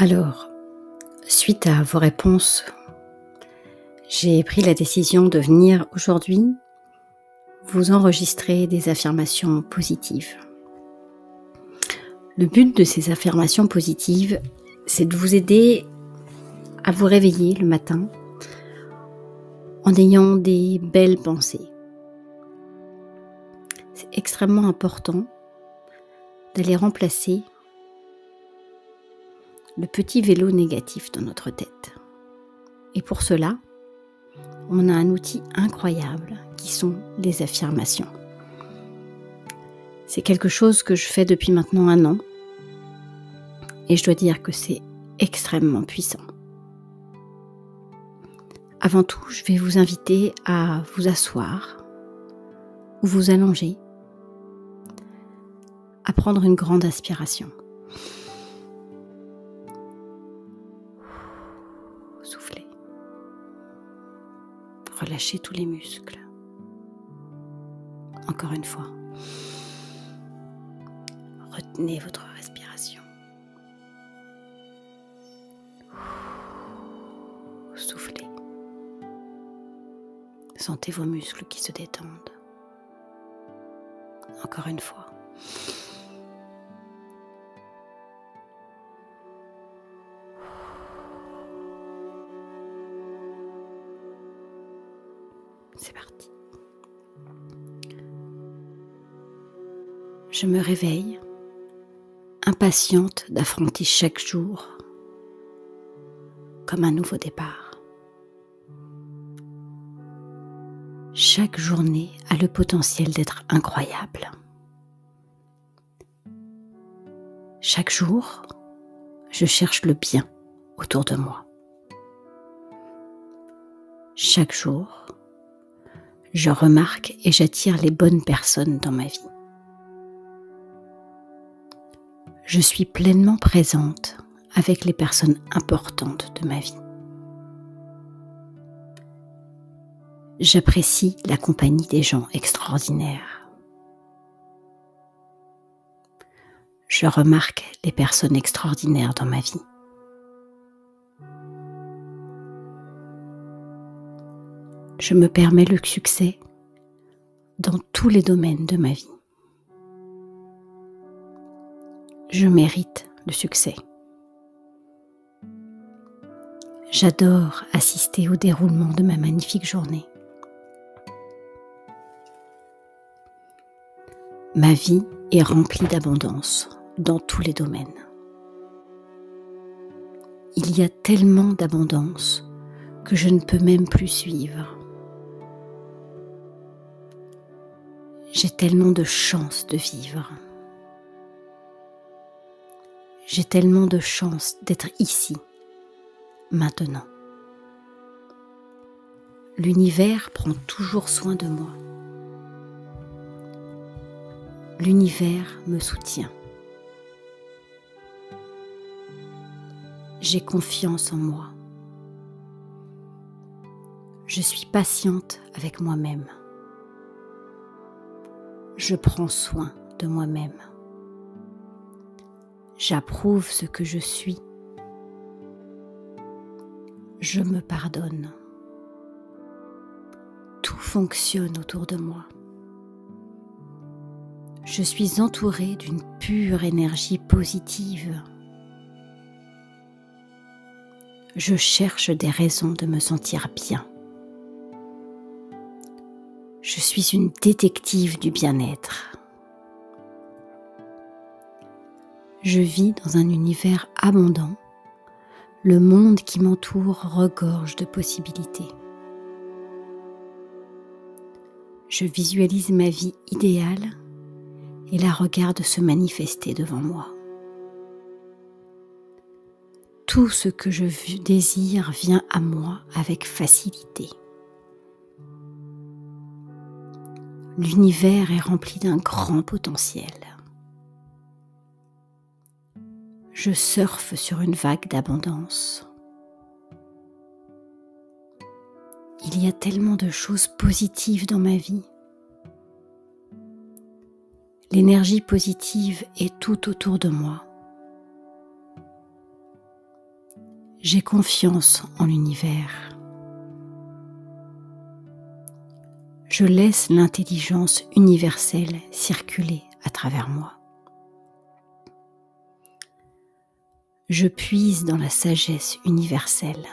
Alors, suite à vos réponses, j'ai pris la décision de venir aujourd'hui vous enregistrer des affirmations positives. Le but de ces affirmations positives, c'est de vous aider à vous réveiller le matin en ayant des belles pensées. C'est extrêmement important d'aller remplacer le petit vélo négatif dans notre tête. Et pour cela, on a un outil incroyable qui sont les affirmations. C'est quelque chose que je fais depuis maintenant un an et je dois dire que c'est extrêmement puissant. Avant tout, je vais vous inviter à vous asseoir ou vous allonger, à prendre une grande aspiration. Relâchez tous les muscles. Encore une fois. Retenez votre respiration. Soufflez. Sentez vos muscles qui se détendent. Encore une fois. Je me réveille, impatiente d'affronter chaque jour comme un nouveau départ. Chaque journée a le potentiel d'être incroyable. Chaque jour, je cherche le bien autour de moi. Chaque jour, je remarque et j'attire les bonnes personnes dans ma vie. Je suis pleinement présente avec les personnes importantes de ma vie. J'apprécie la compagnie des gens extraordinaires. Je remarque les personnes extraordinaires dans ma vie. je me permets le succès dans tous les domaines de ma vie. Je mérite le succès. J'adore assister au déroulement de ma magnifique journée. Ma vie est remplie d'abondance dans tous les domaines. Il y a tellement d'abondance que je ne peux même plus suivre. J'ai tellement de chance de vivre. J'ai tellement de chance d'être ici, maintenant. L'univers prend toujours soin de moi. L'univers me soutient. J'ai confiance en moi. Je suis patiente avec moi-même je prends soin de moi-même. J'approuve ce que je suis. Je me pardonne. Tout fonctionne autour de moi. Je suis entourée d'une pure énergie positive. Je cherche des raisons de me sentir bien. Je suis une détective du bien-être. Je vis dans un univers abondant. Le monde qui m'entoure regorge de possibilités. Je visualise ma vie idéale et la regarde se manifester devant moi. Tout ce que je désire vient à moi avec facilité. l'univers est rempli d'un grand potentiel. Je surfe sur une vague d'abondance. Il y a tellement de choses positives dans ma vie. L'énergie positive est tout autour de moi. J'ai confiance en l'univers. Je laisse l'intelligence universelle circuler à travers moi. Je puise dans la sagesse universelle.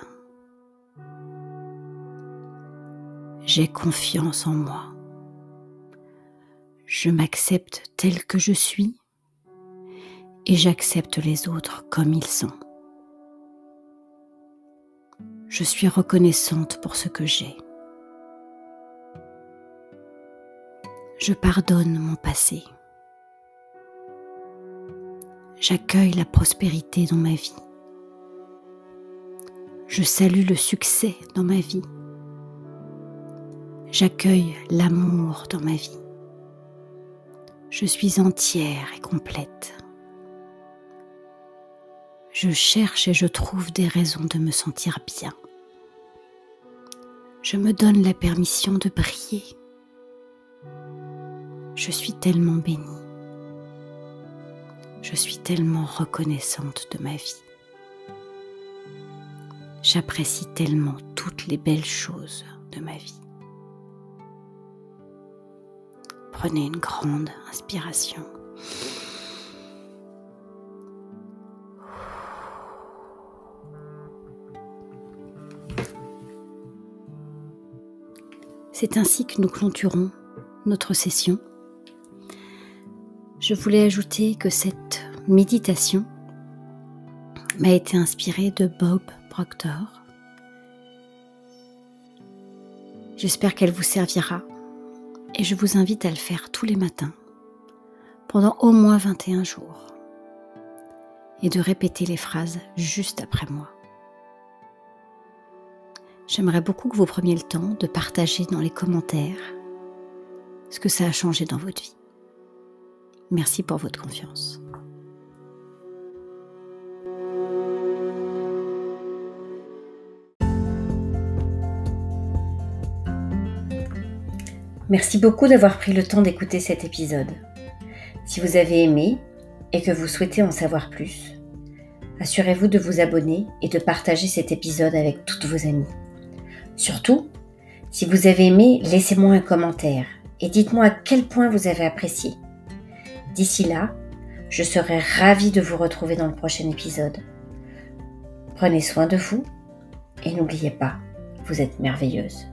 J'ai confiance en moi. Je m'accepte tel que je suis et j'accepte les autres comme ils sont. Je suis reconnaissante pour ce que j'ai. Je pardonne mon passé. J'accueille la prospérité dans ma vie. Je salue le succès dans ma vie. J'accueille l'amour dans ma vie. Je suis entière et complète. Je cherche et je trouve des raisons de me sentir bien. Je me donne la permission de briller. Je suis tellement bénie. Je suis tellement reconnaissante de ma vie. J'apprécie tellement toutes les belles choses de ma vie. Prenez une grande inspiration. C'est ainsi que nous clôturons notre session. Je voulais ajouter que cette méditation m'a été inspirée de Bob Proctor. J'espère qu'elle vous servira et je vous invite à le faire tous les matins pendant au moins 21 jours et de répéter les phrases juste après moi. J'aimerais beaucoup que vous preniez le temps de partager dans les commentaires ce que ça a changé dans votre vie. Merci pour votre confiance. Merci beaucoup d'avoir pris le temps d'écouter cet épisode. Si vous avez aimé et que vous souhaitez en savoir plus, assurez-vous de vous abonner et de partager cet épisode avec toutes vos amies. Surtout, si vous avez aimé, laissez-moi un commentaire et dites-moi à quel point vous avez apprécié. D'ici là, je serai ravie de vous retrouver dans le prochain épisode. Prenez soin de vous et n'oubliez pas, vous êtes merveilleuse.